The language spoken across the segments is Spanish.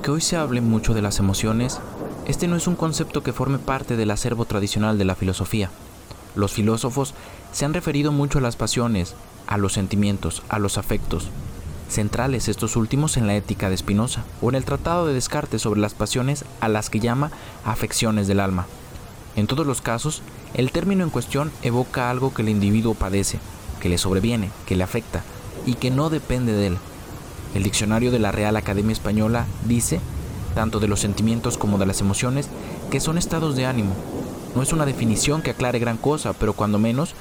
Aunque hoy se hable mucho de las emociones, este no es un concepto que forme parte del acervo tradicional de la filosofía. Los filósofos se han referido mucho a las pasiones, a los sentimientos, a los afectos, centrales estos últimos en la ética de Spinoza o en el tratado de Descartes sobre las pasiones a las que llama afecciones del alma. En todos los casos, el término en cuestión evoca algo que el individuo padece, que le sobreviene, que le afecta y que no depende de él. El diccionario de la Real Academia Española dice, tanto de los sentimientos como de las emociones, que son estados de ánimo. No es una definición que aclare gran cosa, pero cuando menos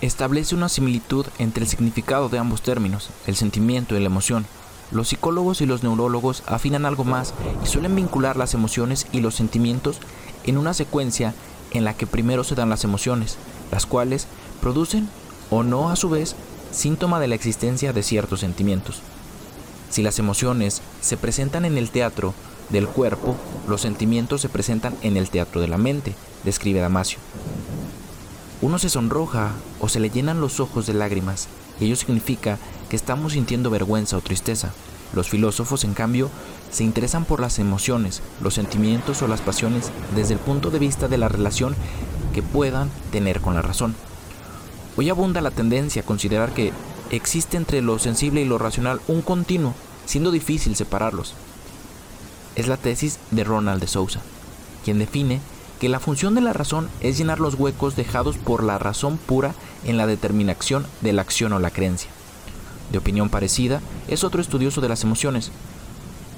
establece una similitud entre el significado de ambos términos, el sentimiento y la emoción. Los psicólogos y los neurólogos afinan algo más y suelen vincular las emociones y los sentimientos en una secuencia en la que primero se dan las emociones, las cuales producen o no a su vez síntoma de la existencia de ciertos sentimientos. Si las emociones se presentan en el teatro del cuerpo, los sentimientos se presentan en el teatro de la mente, describe Damasio. Uno se sonroja o se le llenan los ojos de lágrimas, y ello significa que estamos sintiendo vergüenza o tristeza. Los filósofos, en cambio, se interesan por las emociones, los sentimientos o las pasiones desde el punto de vista de la relación que puedan tener con la razón. Hoy abunda la tendencia a considerar que existe entre lo sensible y lo racional un continuo, siendo difícil separarlos. Es la tesis de Ronald de Sousa, quien define que la función de la razón es llenar los huecos dejados por la razón pura en la determinación de la acción o la creencia. De opinión parecida es otro estudioso de las emociones,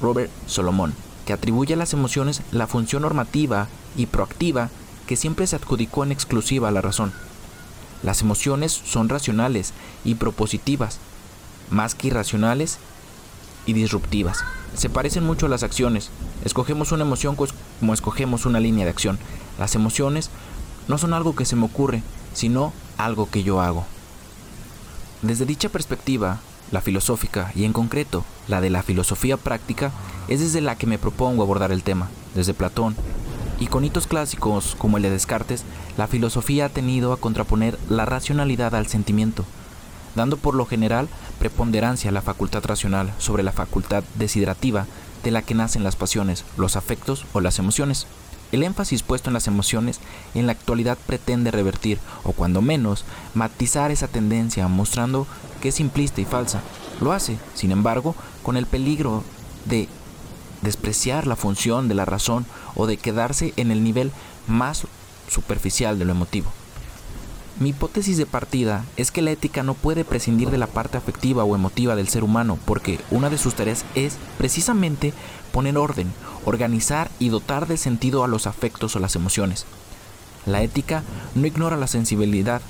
Robert Solomon, que atribuye a las emociones la función normativa y proactiva que siempre se adjudicó en exclusiva a la razón. Las emociones son racionales y propositivas, más que irracionales y disruptivas. Se parecen mucho a las acciones. Escogemos una emoción como escogemos una línea de acción. Las emociones no son algo que se me ocurre, sino algo que yo hago. Desde dicha perspectiva, la filosófica y en concreto la de la filosofía práctica es desde la que me propongo abordar el tema, desde Platón, y con hitos clásicos como el de Descartes, la filosofía ha tenido a contraponer la racionalidad al sentimiento, dando por lo general preponderancia a la facultad racional sobre la facultad desidrativa de la que nacen las pasiones, los afectos o las emociones. El énfasis puesto en las emociones en la actualidad pretende revertir, o cuando menos, matizar esa tendencia, mostrando que es simplista y falsa. Lo hace, sin embargo, con el peligro de despreciar la función de la razón o de quedarse en el nivel más superficial de lo emotivo. Mi hipótesis de partida es que la ética no puede prescindir de la parte afectiva o emotiva del ser humano porque una de sus tareas es precisamente poner orden, organizar y dotar de sentido a los afectos o las emociones. La ética no ignora la sensibilidad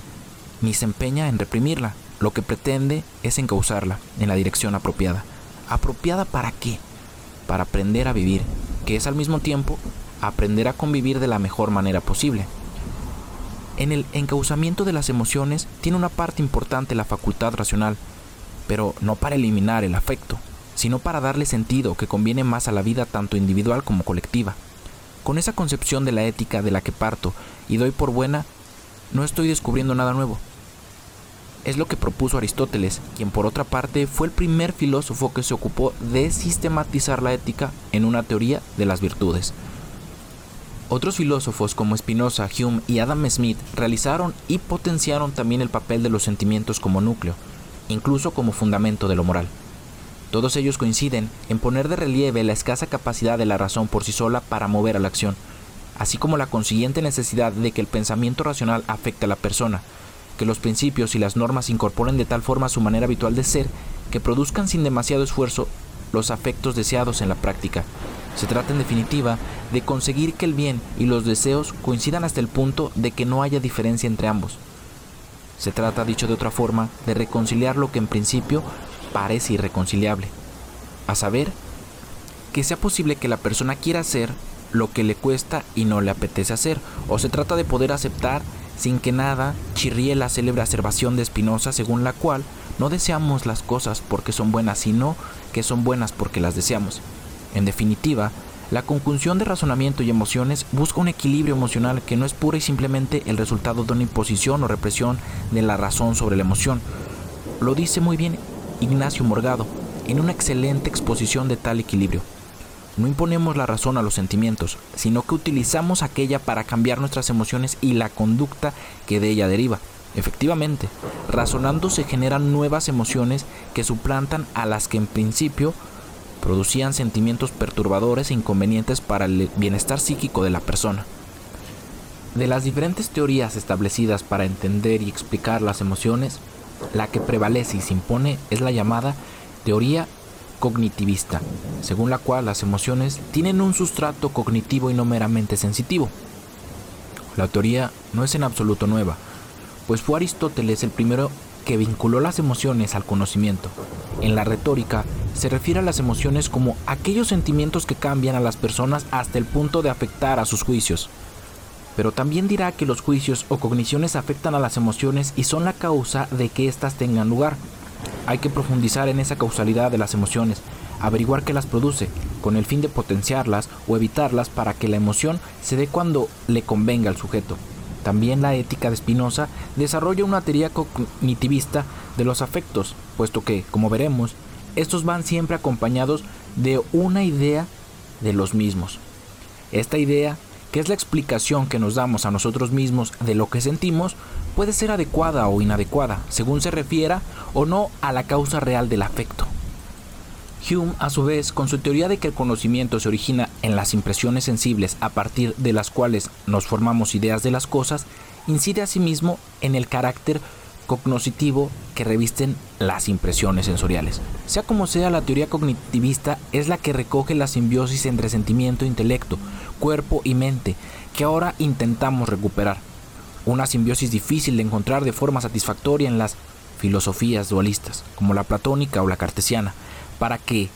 ni se empeña en reprimirla, lo que pretende es encauzarla en la dirección apropiada. ¿Apropiada para qué? Para aprender a vivir, que es al mismo tiempo aprender a convivir de la mejor manera posible. En el encauzamiento de las emociones tiene una parte importante la facultad racional, pero no para eliminar el afecto, sino para darle sentido que conviene más a la vida tanto individual como colectiva. Con esa concepción de la ética de la que parto y doy por buena, no estoy descubriendo nada nuevo. Es lo que propuso Aristóteles, quien por otra parte fue el primer filósofo que se ocupó de sistematizar la ética en una teoría de las virtudes. Otros filósofos como Spinoza, Hume y Adam Smith realizaron y potenciaron también el papel de los sentimientos como núcleo, incluso como fundamento de lo moral. Todos ellos coinciden en poner de relieve la escasa capacidad de la razón por sí sola para mover a la acción, así como la consiguiente necesidad de que el pensamiento racional afecte a la persona, que los principios y las normas incorporen de tal forma su manera habitual de ser que produzcan sin demasiado esfuerzo los afectos deseados en la práctica, se trata en definitiva de conseguir que el bien y los deseos coincidan hasta el punto de que no haya diferencia entre ambos. Se trata, dicho de otra forma, de reconciliar lo que en principio parece irreconciliable. A saber, que sea posible que la persona quiera hacer lo que le cuesta y no le apetece hacer, o se trata de poder aceptar sin que nada chirríe la célebre acervación de Spinoza según la cual no deseamos las cosas porque son buenas, sino que son buenas porque las deseamos. En definitiva, la conjunción de razonamiento y emociones busca un equilibrio emocional que no es pura y simplemente el resultado de una imposición o represión de la razón sobre la emoción. Lo dice muy bien Ignacio Morgado en una excelente exposición de tal equilibrio. No imponemos la razón a los sentimientos, sino que utilizamos aquella para cambiar nuestras emociones y la conducta que de ella deriva. Efectivamente, razonando se generan nuevas emociones que suplantan a las que en principio producían sentimientos perturbadores e inconvenientes para el bienestar psíquico de la persona. De las diferentes teorías establecidas para entender y explicar las emociones, la que prevalece y se impone es la llamada teoría cognitivista, según la cual las emociones tienen un sustrato cognitivo y no meramente sensitivo. La teoría no es en absoluto nueva, pues fue Aristóteles el primero que vinculó las emociones al conocimiento. En la retórica se refiere a las emociones como aquellos sentimientos que cambian a las personas hasta el punto de afectar a sus juicios. Pero también dirá que los juicios o cogniciones afectan a las emociones y son la causa de que éstas tengan lugar. Hay que profundizar en esa causalidad de las emociones, averiguar qué las produce, con el fin de potenciarlas o evitarlas para que la emoción se dé cuando le convenga al sujeto. También la ética de Spinoza desarrolla una teoría cognitivista de los afectos, puesto que, como veremos, estos van siempre acompañados de una idea de los mismos. Esta idea, que es la explicación que nos damos a nosotros mismos de lo que sentimos, puede ser adecuada o inadecuada, según se refiera o no a la causa real del afecto. Hume, a su vez, con su teoría de que el conocimiento se origina en las impresiones sensibles a partir de las cuales nos formamos ideas de las cosas, incide asimismo en el carácter cognoscitivo que revisten las impresiones sensoriales. Sea como sea, la teoría cognitivista es la que recoge la simbiosis entre sentimiento intelecto, cuerpo y mente, que ahora intentamos recuperar. Una simbiosis difícil de encontrar de forma satisfactoria en las filosofías dualistas, como la platónica o la cartesiana, para que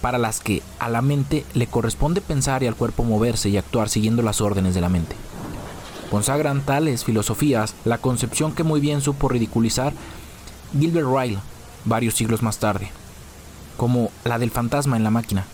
para las que a la mente le corresponde pensar y al cuerpo moverse y actuar siguiendo las órdenes de la mente. Consagran tales filosofías la concepción que muy bien supo ridiculizar Gilbert Ryle varios siglos más tarde, como la del fantasma en la máquina.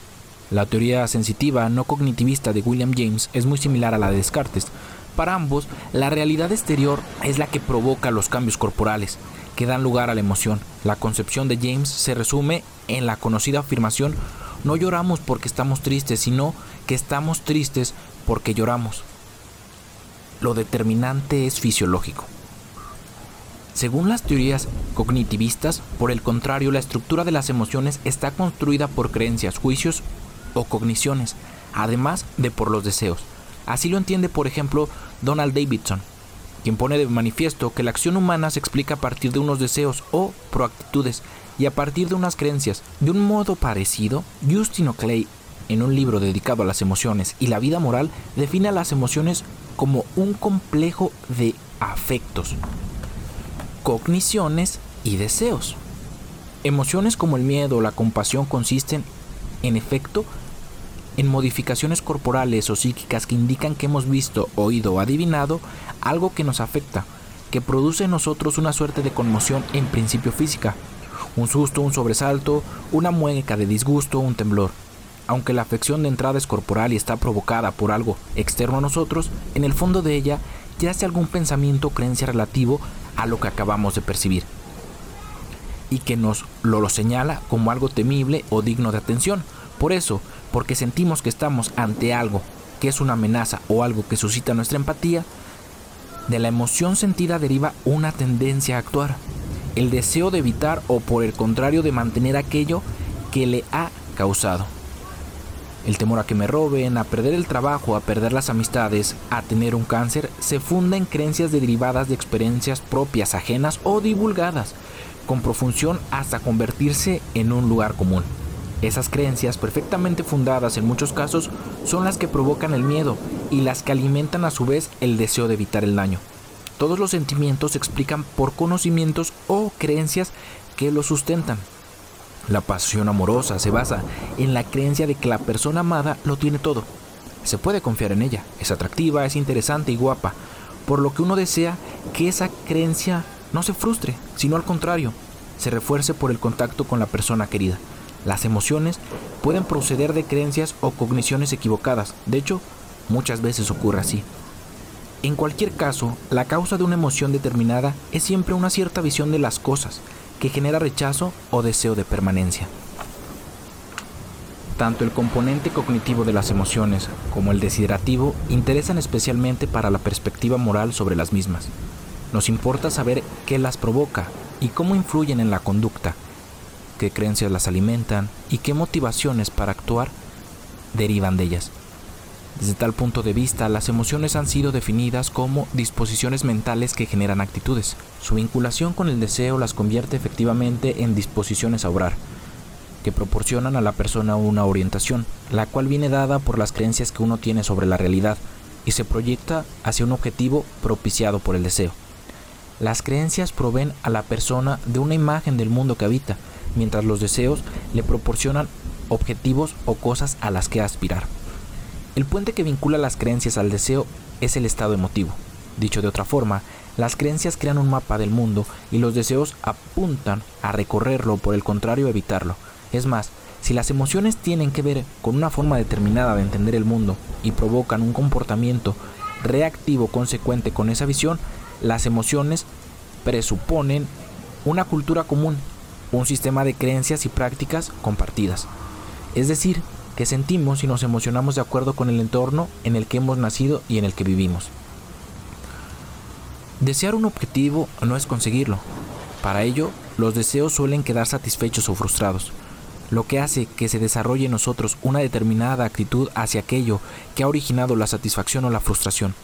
La teoría sensitiva no cognitivista de William James es muy similar a la de Descartes. Para ambos, la realidad exterior es la que provoca los cambios corporales, que dan lugar a la emoción. La concepción de James se resume en la conocida afirmación, no lloramos porque estamos tristes, sino que estamos tristes porque lloramos. Lo determinante es fisiológico. Según las teorías cognitivistas, por el contrario, la estructura de las emociones está construida por creencias, juicios o cogniciones, además de por los deseos. Así lo entiende, por ejemplo, Donald Davidson, quien pone de manifiesto que la acción humana se explica a partir de unos deseos o proactitudes y a partir de unas creencias. De un modo parecido, Justino Clay, en un libro dedicado a las emociones y la vida moral, define a las emociones como un complejo de afectos, cogniciones y deseos. Emociones como el miedo o la compasión consisten, en efecto, en modificaciones corporales o psíquicas que indican que hemos visto, oído o adivinado algo que nos afecta, que produce en nosotros una suerte de conmoción en principio física, un susto, un sobresalto, una mueca de disgusto, un temblor. Aunque la afección de entrada es corporal y está provocada por algo externo a nosotros, en el fondo de ella yace algún pensamiento o creencia relativo a lo que acabamos de percibir y que nos lo, lo señala como algo temible o digno de atención. Por eso, porque sentimos que estamos ante algo que es una amenaza o algo que suscita nuestra empatía, de la emoción sentida deriva una tendencia a actuar, el deseo de evitar o por el contrario de mantener aquello que le ha causado. El temor a que me roben, a perder el trabajo, a perder las amistades, a tener un cáncer, se funda en creencias derivadas de experiencias propias, ajenas o divulgadas, con profunción hasta convertirse en un lugar común. Esas creencias, perfectamente fundadas en muchos casos, son las que provocan el miedo y las que alimentan a su vez el deseo de evitar el daño. Todos los sentimientos se explican por conocimientos o creencias que los sustentan. La pasión amorosa se basa en la creencia de que la persona amada lo tiene todo. Se puede confiar en ella, es atractiva, es interesante y guapa, por lo que uno desea que esa creencia no se frustre, sino al contrario, se refuerce por el contacto con la persona querida. Las emociones pueden proceder de creencias o cogniciones equivocadas, de hecho, muchas veces ocurre así. En cualquier caso, la causa de una emoción determinada es siempre una cierta visión de las cosas, que genera rechazo o deseo de permanencia. Tanto el componente cognitivo de las emociones como el desiderativo interesan especialmente para la perspectiva moral sobre las mismas. Nos importa saber qué las provoca y cómo influyen en la conducta, qué creencias las alimentan y qué motivaciones para actuar derivan de ellas. Desde tal punto de vista, las emociones han sido definidas como disposiciones mentales que generan actitudes. Su vinculación con el deseo las convierte efectivamente en disposiciones a obrar, que proporcionan a la persona una orientación, la cual viene dada por las creencias que uno tiene sobre la realidad y se proyecta hacia un objetivo propiciado por el deseo. Las creencias proveen a la persona de una imagen del mundo que habita, mientras los deseos le proporcionan objetivos o cosas a las que aspirar. El puente que vincula las creencias al deseo es el estado emotivo. Dicho de otra forma, las creencias crean un mapa del mundo y los deseos apuntan a recorrerlo, por el contrario, a evitarlo. Es más, si las emociones tienen que ver con una forma determinada de entender el mundo y provocan un comportamiento reactivo consecuente con esa visión, las emociones presuponen una cultura común, un sistema de creencias y prácticas compartidas. Es decir, que sentimos y nos emocionamos de acuerdo con el entorno en el que hemos nacido y en el que vivimos. Desear un objetivo no es conseguirlo. Para ello, los deseos suelen quedar satisfechos o frustrados, lo que hace que se desarrolle en nosotros una determinada actitud hacia aquello que ha originado la satisfacción o la frustración.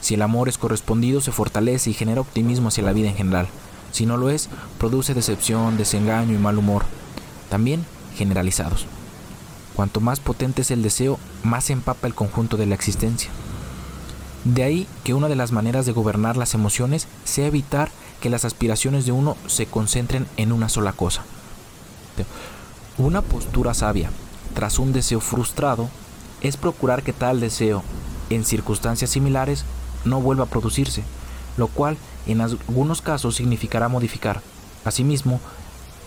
Si el amor es correspondido, se fortalece y genera optimismo hacia la vida en general. Si no lo es, produce decepción, desengaño y mal humor, también generalizados. Cuanto más potente es el deseo, más empapa el conjunto de la existencia. De ahí que una de las maneras de gobernar las emociones sea evitar que las aspiraciones de uno se concentren en una sola cosa. Una postura sabia tras un deseo frustrado es procurar que tal deseo, en circunstancias similares, no vuelva a producirse, lo cual en algunos casos significará modificar, asimismo,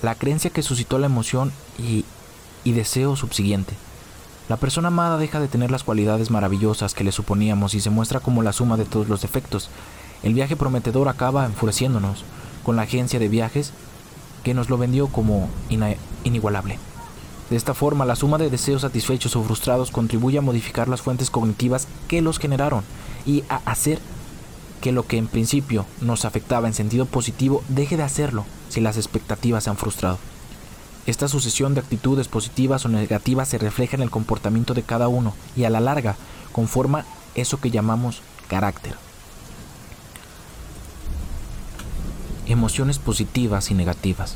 la creencia que suscitó la emoción y y deseo subsiguiente. La persona amada deja de tener las cualidades maravillosas que le suponíamos y se muestra como la suma de todos los defectos. El viaje prometedor acaba enfureciéndonos con la agencia de viajes que nos lo vendió como inigualable. De esta forma, la suma de deseos satisfechos o frustrados contribuye a modificar las fuentes cognitivas que los generaron y a hacer que lo que en principio nos afectaba en sentido positivo deje de hacerlo si las expectativas se han frustrado. Esta sucesión de actitudes positivas o negativas se refleja en el comportamiento de cada uno y a la larga conforma eso que llamamos carácter. Emociones positivas y negativas.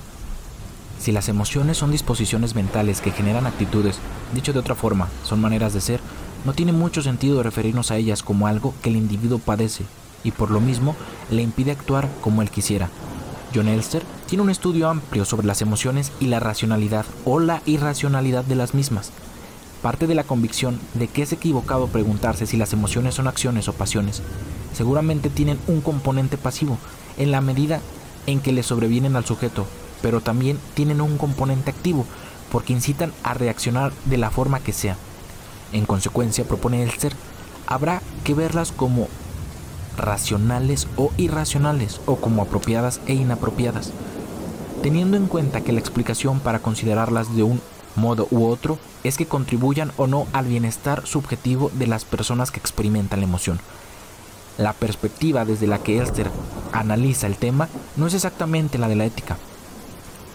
Si las emociones son disposiciones mentales que generan actitudes, dicho de otra forma, son maneras de ser, no tiene mucho sentido referirnos a ellas como algo que el individuo padece y por lo mismo le impide actuar como él quisiera, John Elster tiene un estudio amplio sobre las emociones y la racionalidad o la irracionalidad de las mismas. Parte de la convicción de que es equivocado preguntarse si las emociones son acciones o pasiones. Seguramente tienen un componente pasivo, en la medida en que le sobrevienen al sujeto, pero también tienen un componente activo, porque incitan a reaccionar de la forma que sea. En consecuencia, propone Elster, habrá que verlas como racionales o irracionales, o como apropiadas e inapropiadas, teniendo en cuenta que la explicación para considerarlas de un modo u otro es que contribuyan o no al bienestar subjetivo de las personas que experimentan la emoción. La perspectiva desde la que Elster analiza el tema no es exactamente la de la ética.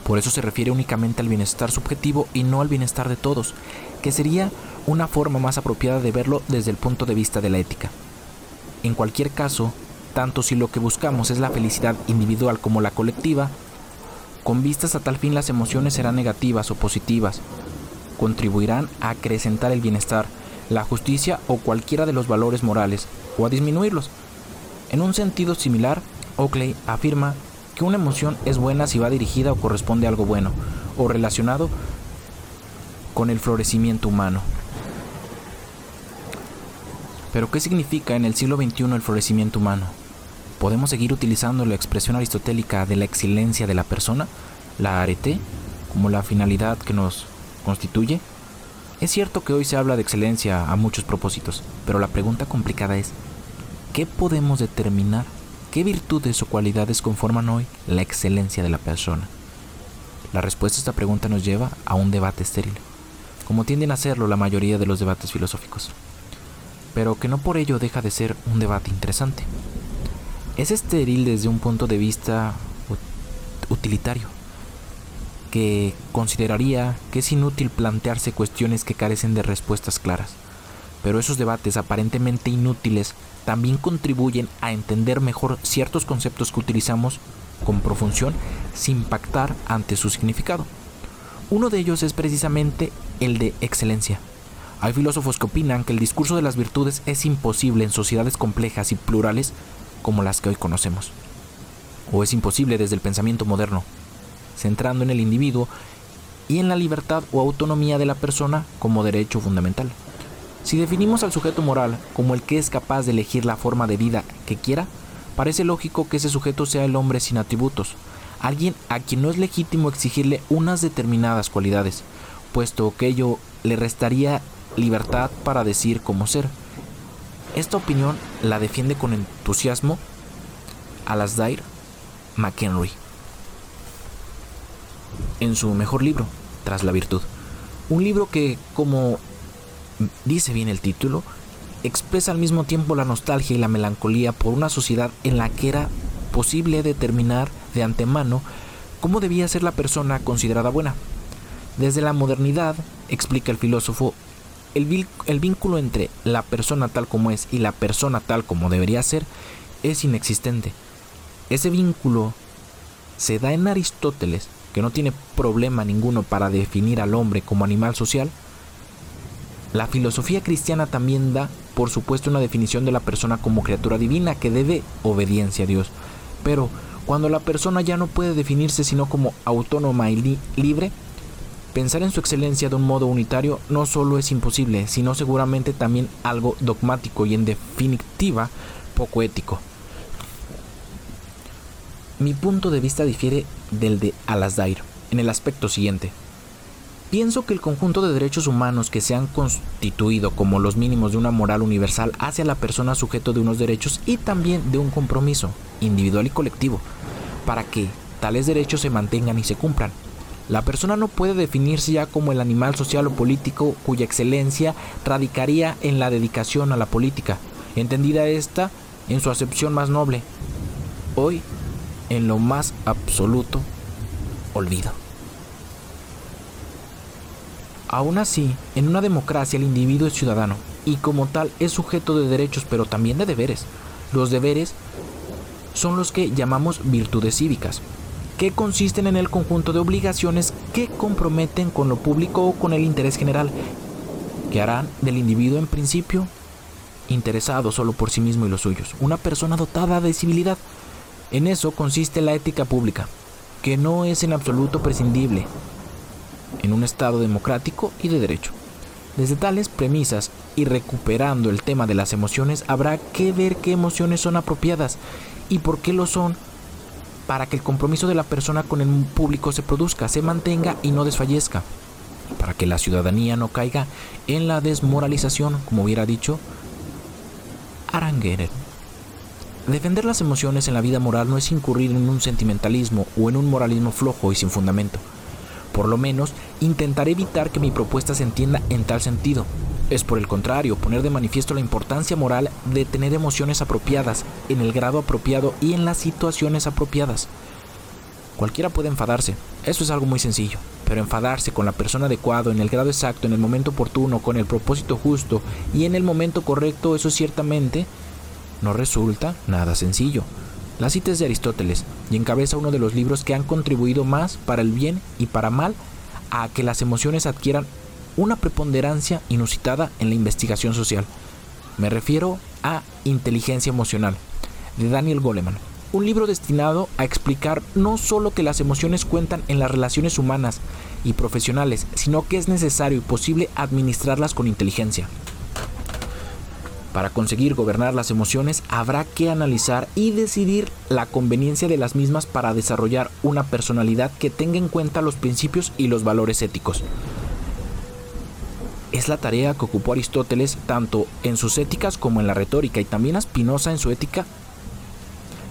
Por eso se refiere únicamente al bienestar subjetivo y no al bienestar de todos, que sería una forma más apropiada de verlo desde el punto de vista de la ética. En cualquier caso, tanto si lo que buscamos es la felicidad individual como la colectiva, con vistas a tal fin las emociones serán negativas o positivas, contribuirán a acrecentar el bienestar, la justicia o cualquiera de los valores morales, o a disminuirlos. En un sentido similar, Oakley afirma que una emoción es buena si va dirigida o corresponde a algo bueno, o relacionado con el florecimiento humano. Pero ¿qué significa en el siglo XXI el florecimiento humano? ¿Podemos seguir utilizando la expresión aristotélica de la excelencia de la persona, la arete, como la finalidad que nos constituye? Es cierto que hoy se habla de excelencia a muchos propósitos, pero la pregunta complicada es, ¿qué podemos determinar? ¿Qué virtudes o cualidades conforman hoy la excelencia de la persona? La respuesta a esta pregunta nos lleva a un debate estéril, como tienden a hacerlo la mayoría de los debates filosóficos pero que no por ello deja de ser un debate interesante. Es estéril desde un punto de vista utilitario, que consideraría que es inútil plantearse cuestiones que carecen de respuestas claras. Pero esos debates aparentemente inútiles también contribuyen a entender mejor ciertos conceptos que utilizamos con profunción sin pactar ante su significado. Uno de ellos es precisamente el de excelencia. Hay filósofos que opinan que el discurso de las virtudes es imposible en sociedades complejas y plurales como las que hoy conocemos. O es imposible desde el pensamiento moderno, centrando en el individuo y en la libertad o autonomía de la persona como derecho fundamental. Si definimos al sujeto moral como el que es capaz de elegir la forma de vida que quiera, parece lógico que ese sujeto sea el hombre sin atributos, alguien a quien no es legítimo exigirle unas determinadas cualidades, puesto que ello le restaría libertad para decir cómo ser. Esta opinión la defiende con entusiasmo Alasdair McHenry en su mejor libro, Tras la Virtud. Un libro que, como dice bien el título, expresa al mismo tiempo la nostalgia y la melancolía por una sociedad en la que era posible determinar de antemano cómo debía ser la persona considerada buena. Desde la modernidad, explica el filósofo, el, vínculo entre la persona tal como es y la persona tal como debería ser es inexistente. Ese vínculo se da en Aristóteles, que no tiene problema ninguno para definir al hombre como animal social. La filosofía cristiana también da, por supuesto, una definición de la persona como criatura divina que debe obediencia a Dios. Pero cuando la persona ya no puede definirse sino como autónoma y libre, Pensar en su excelencia de un modo unitario no solo es imposible, sino seguramente también algo dogmático y en definitiva poco ético. Mi punto de vista difiere del de Alasdair en el aspecto siguiente. Pienso que el conjunto de derechos humanos que se han constituido como los mínimos de una moral universal hace a la persona sujeto de unos derechos y también de un compromiso, individual y colectivo, para que tales derechos se mantengan y se cumplan. La persona no puede definirse ya como el animal social o político cuya excelencia radicaría en la dedicación a la política, entendida esta en su acepción más noble, hoy en lo más absoluto olvido. Aún así, en una democracia el individuo es ciudadano y como tal es sujeto de derechos pero también de deberes. Los deberes son los que llamamos virtudes cívicas, que consisten en el conjunto de obligaciones que comprometen con lo público o con el interés general, que harán del individuo en principio interesado solo por sí mismo y los suyos, una persona dotada de civilidad. En eso consiste la ética pública, que no es en absoluto prescindible en un Estado democrático y de derecho. Desde tales premisas y recuperando el tema de las emociones, habrá que ver qué emociones son apropiadas y por qué lo son para que el compromiso de la persona con el público se produzca, se mantenga y no desfallezca, para que la ciudadanía no caiga en la desmoralización, como hubiera dicho Arangueren. Defender las emociones en la vida moral no es incurrir en un sentimentalismo o en un moralismo flojo y sin fundamento. Por lo menos, intentaré evitar que mi propuesta se entienda en tal sentido. Es por el contrario, poner de manifiesto la importancia moral de tener emociones apropiadas, en el grado apropiado y en las situaciones apropiadas. Cualquiera puede enfadarse, eso es algo muy sencillo, pero enfadarse con la persona adecuada, en el grado exacto, en el momento oportuno, con el propósito justo y en el momento correcto, eso ciertamente no resulta nada sencillo. La cita es de Aristóteles y encabeza uno de los libros que han contribuido más para el bien y para mal a que las emociones adquieran una preponderancia inusitada en la investigación social. Me refiero a inteligencia emocional. de Daniel Goleman. Un libro destinado a explicar no solo que las emociones cuentan en las relaciones humanas y profesionales, sino que es necesario y posible administrarlas con inteligencia. Para conseguir gobernar las emociones habrá que analizar y decidir la conveniencia de las mismas para desarrollar una personalidad que tenga en cuenta los principios y los valores éticos. Es la tarea que ocupó Aristóteles tanto en sus éticas como en la retórica y también a Spinoza en su ética.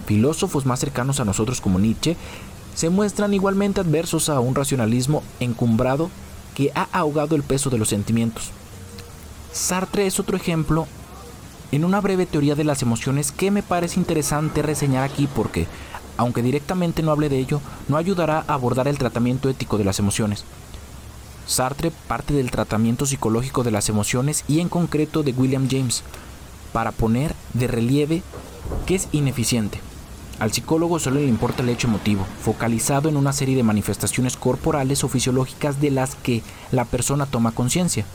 Filósofos más cercanos a nosotros como Nietzsche se muestran igualmente adversos a un racionalismo encumbrado que ha ahogado el peso de los sentimientos. Sartre es otro ejemplo en una breve teoría de las emociones que me parece interesante reseñar aquí porque, aunque directamente no hable de ello, no ayudará a abordar el tratamiento ético de las emociones. Sartre parte del tratamiento psicológico de las emociones y en concreto de William James, para poner de relieve que es ineficiente. Al psicólogo solo le importa el hecho emotivo, focalizado en una serie de manifestaciones corporales o fisiológicas de las que la persona toma conciencia.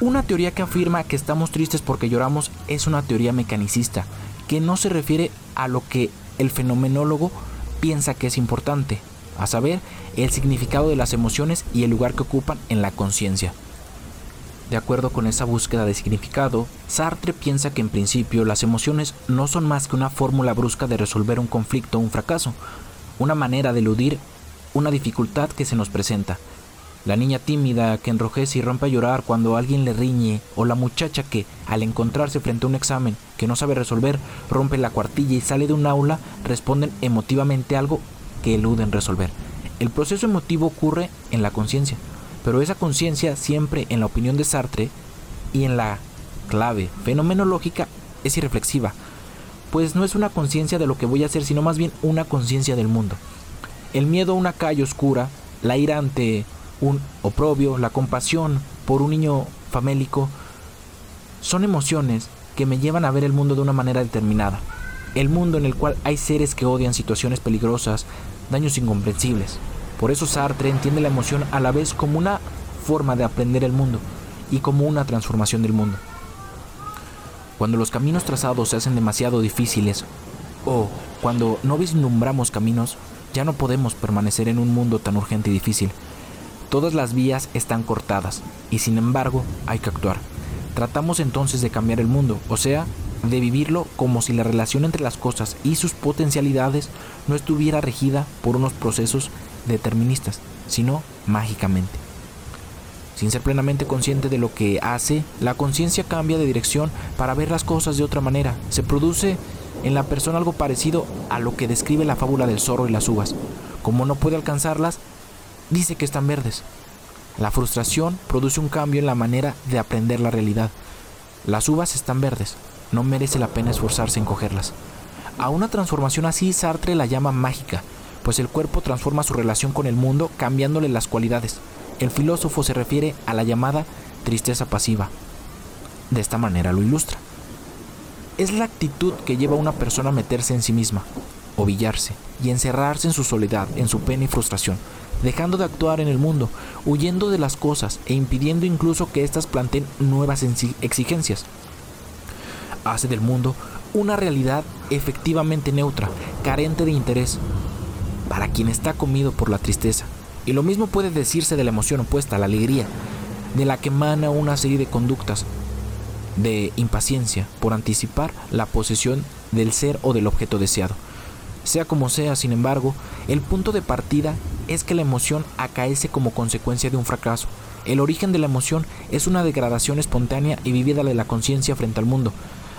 Una teoría que afirma que estamos tristes porque lloramos es una teoría mecanicista, que no se refiere a lo que el fenomenólogo piensa que es importante, a saber, el significado de las emociones y el lugar que ocupan en la conciencia. De acuerdo con esa búsqueda de significado, Sartre piensa que en principio las emociones no son más que una fórmula brusca de resolver un conflicto o un fracaso, una manera de eludir una dificultad que se nos presenta, la niña tímida que enrojece y rompe a llorar cuando alguien le riñe, o la muchacha que, al encontrarse frente a un examen que no sabe resolver, rompe la cuartilla y sale de un aula, responden emotivamente algo eluden resolver. El proceso emotivo ocurre en la conciencia, pero esa conciencia siempre, en la opinión de Sartre, y en la clave fenomenológica, es irreflexiva, pues no es una conciencia de lo que voy a hacer, sino más bien una conciencia del mundo. El miedo a una calle oscura, la ira ante un oprobio, la compasión por un niño famélico, son emociones que me llevan a ver el mundo de una manera determinada. El mundo en el cual hay seres que odian situaciones peligrosas, daños incomprensibles. Por eso Sartre entiende la emoción a la vez como una forma de aprender el mundo y como una transformación del mundo. Cuando los caminos trazados se hacen demasiado difíciles o cuando no vislumbramos caminos, ya no podemos permanecer en un mundo tan urgente y difícil. Todas las vías están cortadas y sin embargo hay que actuar. Tratamos entonces de cambiar el mundo, o sea, de vivirlo como si la relación entre las cosas y sus potencialidades no estuviera regida por unos procesos deterministas, sino mágicamente. Sin ser plenamente consciente de lo que hace, la conciencia cambia de dirección para ver las cosas de otra manera. Se produce en la persona algo parecido a lo que describe la fábula del zorro y las uvas. Como no puede alcanzarlas, dice que están verdes. La frustración produce un cambio en la manera de aprender la realidad. Las uvas están verdes, no merece la pena esforzarse en cogerlas. A una transformación así Sartre la llama mágica, pues el cuerpo transforma su relación con el mundo cambiándole las cualidades. El filósofo se refiere a la llamada tristeza pasiva. De esta manera lo ilustra. Es la actitud que lleva a una persona a meterse en sí misma, ovillarse y encerrarse en su soledad, en su pena y frustración, dejando de actuar en el mundo, huyendo de las cosas e impidiendo incluso que éstas planteen nuevas exigencias. Hace del mundo una realidad efectivamente neutra, carente de interés, para quien está comido por la tristeza. Y lo mismo puede decirse de la emoción opuesta, la alegría, de la que emana una serie de conductas de impaciencia por anticipar la posesión del ser o del objeto deseado. Sea como sea, sin embargo, el punto de partida es que la emoción acaece como consecuencia de un fracaso. El origen de la emoción es una degradación espontánea y vivida de la conciencia frente al mundo.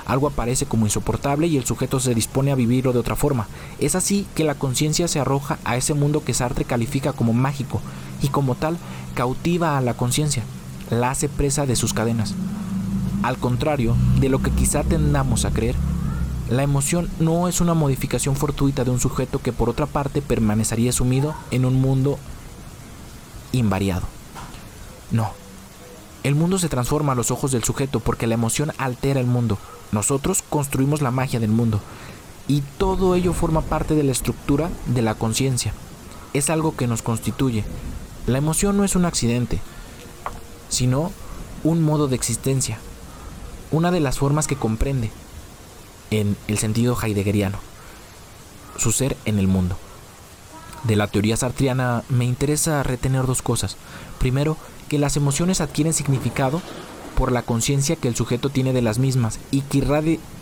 Algo aparece como insoportable y el sujeto se dispone a vivirlo de otra forma. Es así que la conciencia se arroja a ese mundo que Sartre califica como mágico y como tal cautiva a la conciencia, la hace presa de sus cadenas. Al contrario de lo que quizá tendamos a creer, la emoción no es una modificación fortuita de un sujeto que por otra parte permanecería sumido en un mundo invariado. No. El mundo se transforma a los ojos del sujeto porque la emoción altera el mundo. Nosotros construimos la magia del mundo. Y todo ello forma parte de la estructura de la conciencia. Es algo que nos constituye. La emoción no es un accidente, sino un modo de existencia. Una de las formas que comprende, en el sentido heideggeriano, su ser en el mundo. De la teoría sartriana me interesa retener dos cosas. Primero, que las emociones adquieren significado por la conciencia que el sujeto tiene de las mismas y que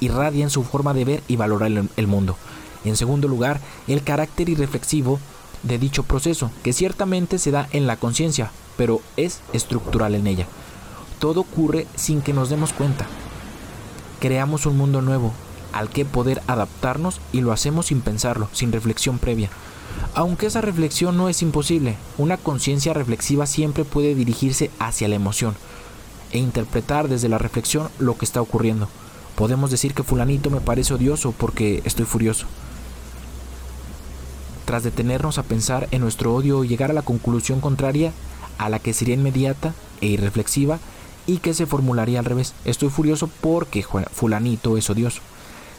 irradia, en su forma de ver y valorar el, mundo. En segundo lugar, el carácter irreflexivo de dicho proceso, que ciertamente se da en la conciencia, pero es estructural en ella. Todo ocurre sin que nos demos cuenta. Creamos un mundo nuevo al que poder adaptarnos y lo hacemos sin pensarlo, sin reflexión previa. Aunque esa reflexión no es imposible, una conciencia reflexiva siempre puede dirigirse hacia la emoción, e interpretar desde la reflexión lo que está ocurriendo. Podemos decir que fulanito me parece odioso porque estoy furioso. Tras detenernos a pensar en nuestro odio y llegar a la conclusión contraria a la que sería inmediata e irreflexiva y que se formularía al revés, estoy furioso porque fulanito es odioso.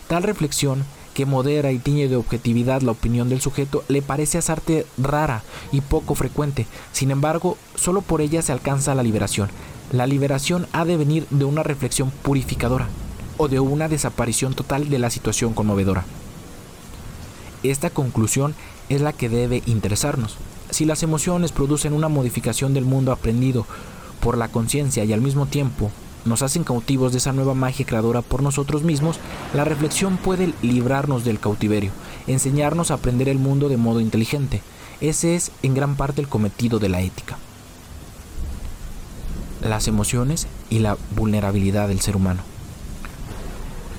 Tal reflexión que modera y tiñe de objetividad la opinión del sujeto le parece asarte rara y poco frecuente. Sin embargo, solo por ella se alcanza la liberación, la liberación ha de venir de una reflexión purificadora o de una desaparición total de la situación conmovedora. Esta conclusión es la que debe interesarnos. Si las emociones producen una modificación del mundo aprendido por la conciencia y al mismo tiempo nos hacen cautivos de esa nueva magia creadora por nosotros mismos, la reflexión puede librarnos del cautiverio, enseñarnos a aprender el mundo de modo inteligente. Ese es en gran parte el cometido de la ética las emociones y la vulnerabilidad del ser humano.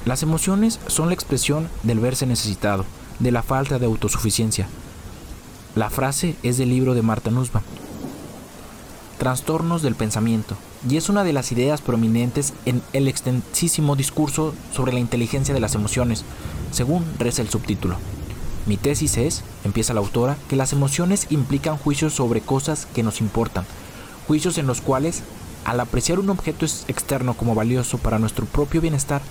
Las emociones son la expresión del verse necesitado, de la falta de autosuficiencia. La frase es del libro de Marta Nussbaum, Trastornos del pensamiento, y es una de las ideas prominentes en el extensísimo discurso sobre la inteligencia de las emociones, según reza el subtítulo. Mi tesis es, empieza la autora, que las emociones implican juicios sobre cosas que nos importan, juicios en los cuales al apreciar un objeto externo como valioso para nuestro propio bienestar,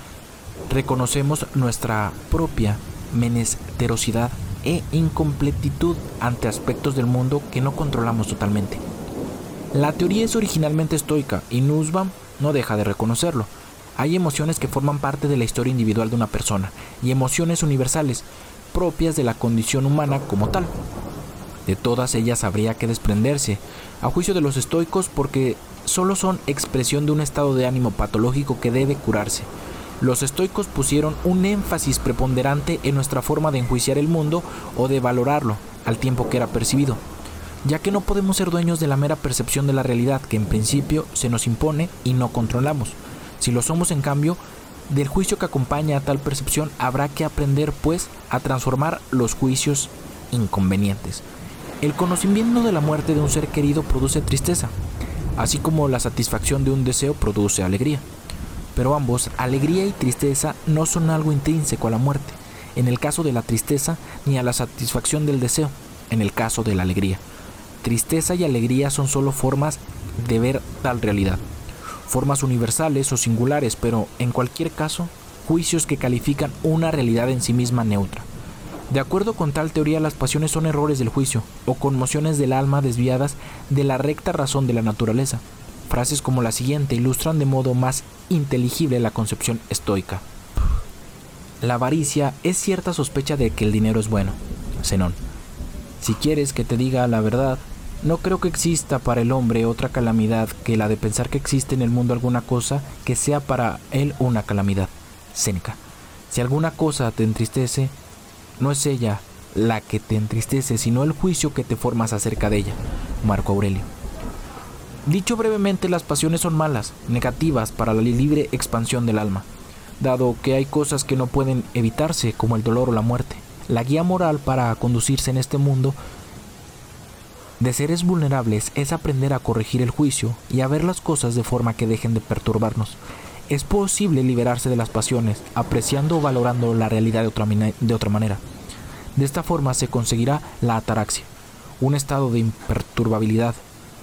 reconocemos nuestra propia menesterosidad e incompletitud ante aspectos del mundo que no controlamos totalmente. La teoría es originalmente estoica y Nussbaum no deja de reconocerlo. Hay emociones que forman parte de la historia individual de una persona y emociones universales propias de la condición humana como tal. De todas ellas habría que desprenderse, a juicio de los estoicos, porque solo son expresión de un estado de ánimo patológico que debe curarse. Los estoicos pusieron un énfasis preponderante en nuestra forma de enjuiciar el mundo o de valorarlo al tiempo que era percibido, ya que no podemos ser dueños de la mera percepción de la realidad que en principio se nos impone y no controlamos. Si lo somos en cambio, del juicio que acompaña a tal percepción habrá que aprender pues a transformar los juicios inconvenientes. El conocimiento de la muerte de un ser querido produce tristeza, así como la satisfacción de un deseo produce alegría. Pero ambos, alegría y tristeza, no son algo intrínseco a la muerte, en el caso de la tristeza, ni a la satisfacción del deseo, en el caso de la alegría. Tristeza y alegría son solo formas de ver tal realidad, formas universales o singulares, pero en cualquier caso, juicios que califican una realidad en sí misma neutra. De acuerdo con tal teoría, las pasiones son errores del juicio o conmociones del alma desviadas de la recta razón de la naturaleza. Frases como la siguiente ilustran de modo más inteligible la concepción estoica. La avaricia es cierta sospecha de que el dinero es bueno. Zenón. Si quieres que te diga la verdad, no creo que exista para el hombre otra calamidad que la de pensar que existe en el mundo alguna cosa que sea para él una calamidad. Séneca. Si alguna cosa te entristece, no es ella la que te entristece, sino el juicio que te formas acerca de ella. Marco Aurelio. Dicho brevemente, las pasiones son malas, negativas para la libre expansión del alma, dado que hay cosas que no pueden evitarse, como el dolor o la muerte. La guía moral para conducirse en este mundo de seres vulnerables es aprender a corregir el juicio y a ver las cosas de forma que dejen de perturbarnos. Es posible liberarse de las pasiones, apreciando o valorando la realidad de otra, manera. De esta forma se conseguirá la ataraxia, un estado de imperturbabilidad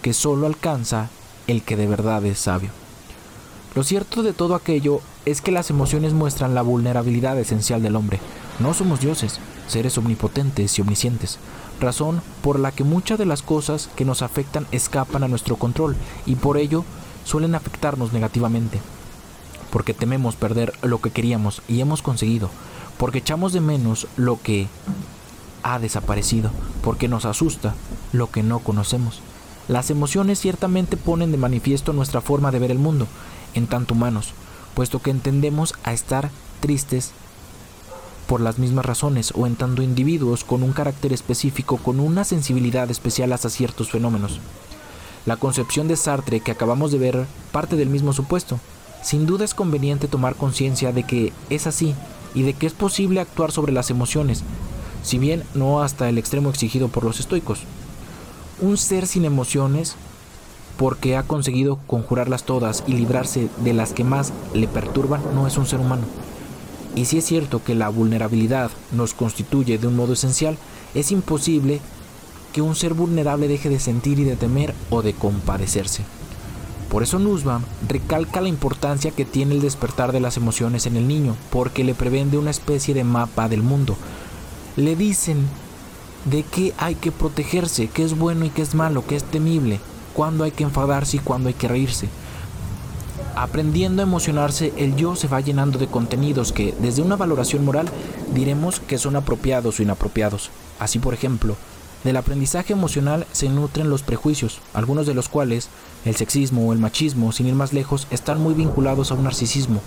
que solo alcanza el que de verdad es sabio. Lo cierto de todo aquello es que las emociones muestran la vulnerabilidad esencial del hombre. No somos dioses, seres omnipotentes y omniscientes, razón por la que muchas de las cosas que nos afectan escapan a nuestro control y por ello suelen afectarnos negativamente. Porque tememos perder lo que queríamos y hemos conseguido, porque echamos de menos lo que ha desaparecido, porque nos asusta lo que no conocemos. Las emociones ciertamente ponen de manifiesto nuestra forma de ver el mundo, en tanto humanos, puesto que entendemos a estar tristes por las mismas razones o en tanto individuos con un carácter específico, con una sensibilidad especial hacia ciertos fenómenos. La concepción de Sartre que acabamos de ver parte del mismo supuesto. Sin duda es conveniente tomar conciencia de que es así y de que es posible actuar sobre las emociones, si bien no hasta el extremo exigido por los estoicos. Un ser sin emociones, porque ha conseguido conjurarlas todas y librarse de las que más le perturban, no es un ser humano. Y si es cierto que la vulnerabilidad nos constituye de un modo esencial, es imposible que un ser vulnerable deje de sentir y de temer o de compadecerse. Por eso Nussbaum recalca la importancia que tiene el despertar de las emociones en el niño, porque le prevende una especie de mapa del mundo. Le dicen de qué hay que protegerse, qué es bueno y qué es malo, qué es temible, cuándo hay que enfadarse y cuándo hay que reírse. Aprendiendo a emocionarse, el yo se va llenando de contenidos que, desde una valoración moral, diremos que son apropiados o inapropiados. Así, por ejemplo, del aprendizaje emocional se nutren los prejuicios, algunos de los cuales, el sexismo o el machismo, sin ir más lejos, están muy vinculados a un narcisismo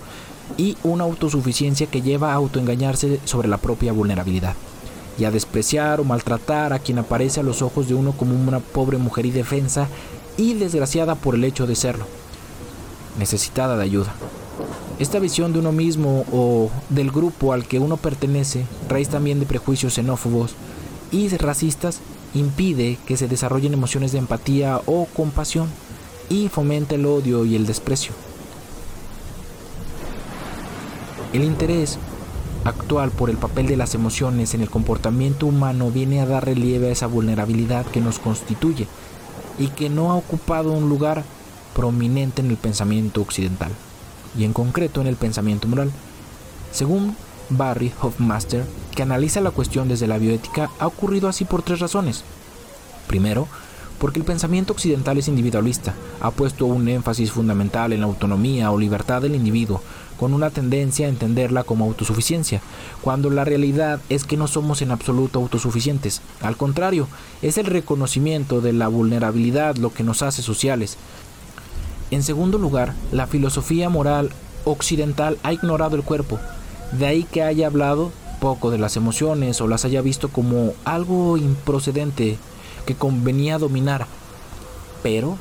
y una autosuficiencia que lleva a autoengañarse sobre la propia vulnerabilidad y a despreciar o maltratar a quien aparece a los ojos de uno como una pobre mujer indefensa y desgraciada por el hecho de serlo necesitada de ayuda. Esta visión de uno mismo o del grupo al que uno pertenece, raíz también de prejuicios xenófobos y racistas, impide que se desarrollen emociones de empatía o compasión y fomenta el odio y el desprecio. El interés actual por el papel de las emociones en el comportamiento humano viene a dar relieve a esa vulnerabilidad que nos constituye y que no ha ocupado un lugar prominente en el pensamiento occidental, y en concreto en el pensamiento moral. Según Barry Hofmaster, que analiza la cuestión desde la bioética, ha ocurrido así por tres razones. Primero, porque el pensamiento occidental es individualista, ha puesto un énfasis fundamental en la autonomía o libertad del individuo, con una tendencia a entenderla como autosuficiencia, cuando la realidad es que no somos en absoluto autosuficientes. Al contrario, es el reconocimiento de la vulnerabilidad lo que nos hace sociales, en segundo lugar, la filosofía moral occidental ha ignorado el cuerpo, de ahí que haya hablado poco de las emociones o las haya visto como algo improcedente que convenía dominar. Pero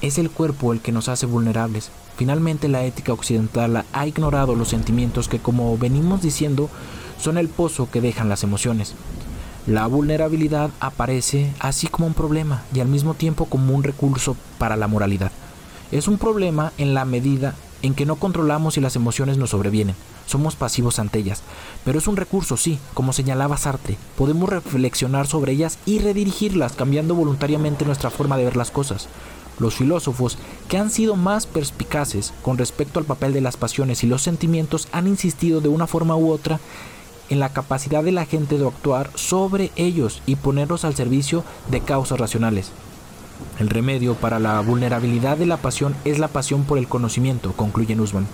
es el cuerpo el que nos hace vulnerables. Finalmente la ética occidental ha ignorado los sentimientos que, como venimos diciendo, son el pozo que dejan las emociones. La vulnerabilidad aparece así como un problema y al mismo tiempo como un recurso para la moralidad. Es un problema en la medida en que no controlamos si las emociones nos sobrevienen. Somos pasivos ante ellas. Pero es un recurso, sí, como señalaba Sartre. Podemos reflexionar sobre ellas y redirigirlas, cambiando voluntariamente nuestra forma de ver las cosas. Los filósofos, que han sido más perspicaces con respecto al papel de las pasiones y los sentimientos, han insistido de una forma u otra en la capacidad de la gente de actuar sobre ellos y ponerlos al servicio de causas racionales. El remedio para la vulnerabilidad de la pasión es la pasión por el conocimiento, concluye Nussbaum.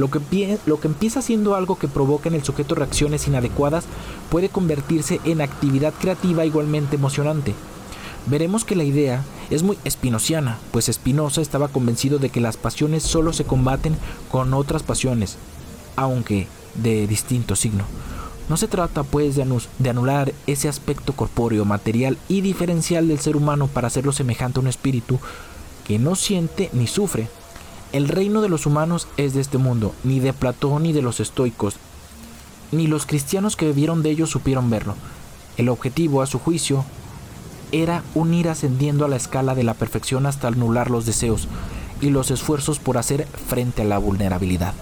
Lo que, empieza siendo algo que provoca en el sujeto reacciones inadecuadas puede convertirse en actividad creativa igualmente emocionante. Veremos que la idea es muy espinociana, pues Spinoza estaba convencido de que las pasiones solo se combaten con otras pasiones, aunque de distinto signo. No se trata pues de, anular ese aspecto corpóreo, material y diferencial del ser humano para hacerlo semejante a un espíritu que no siente ni sufre. El reino de los humanos es de este mundo, ni de Platón ni de los estoicos, ni los cristianos que vivieron de ellos supieron verlo. El objetivo, a su juicio, era unir ascendiendo a la escala de la perfección hasta anular los deseos y los esfuerzos por hacer frente a la vulnerabilidad.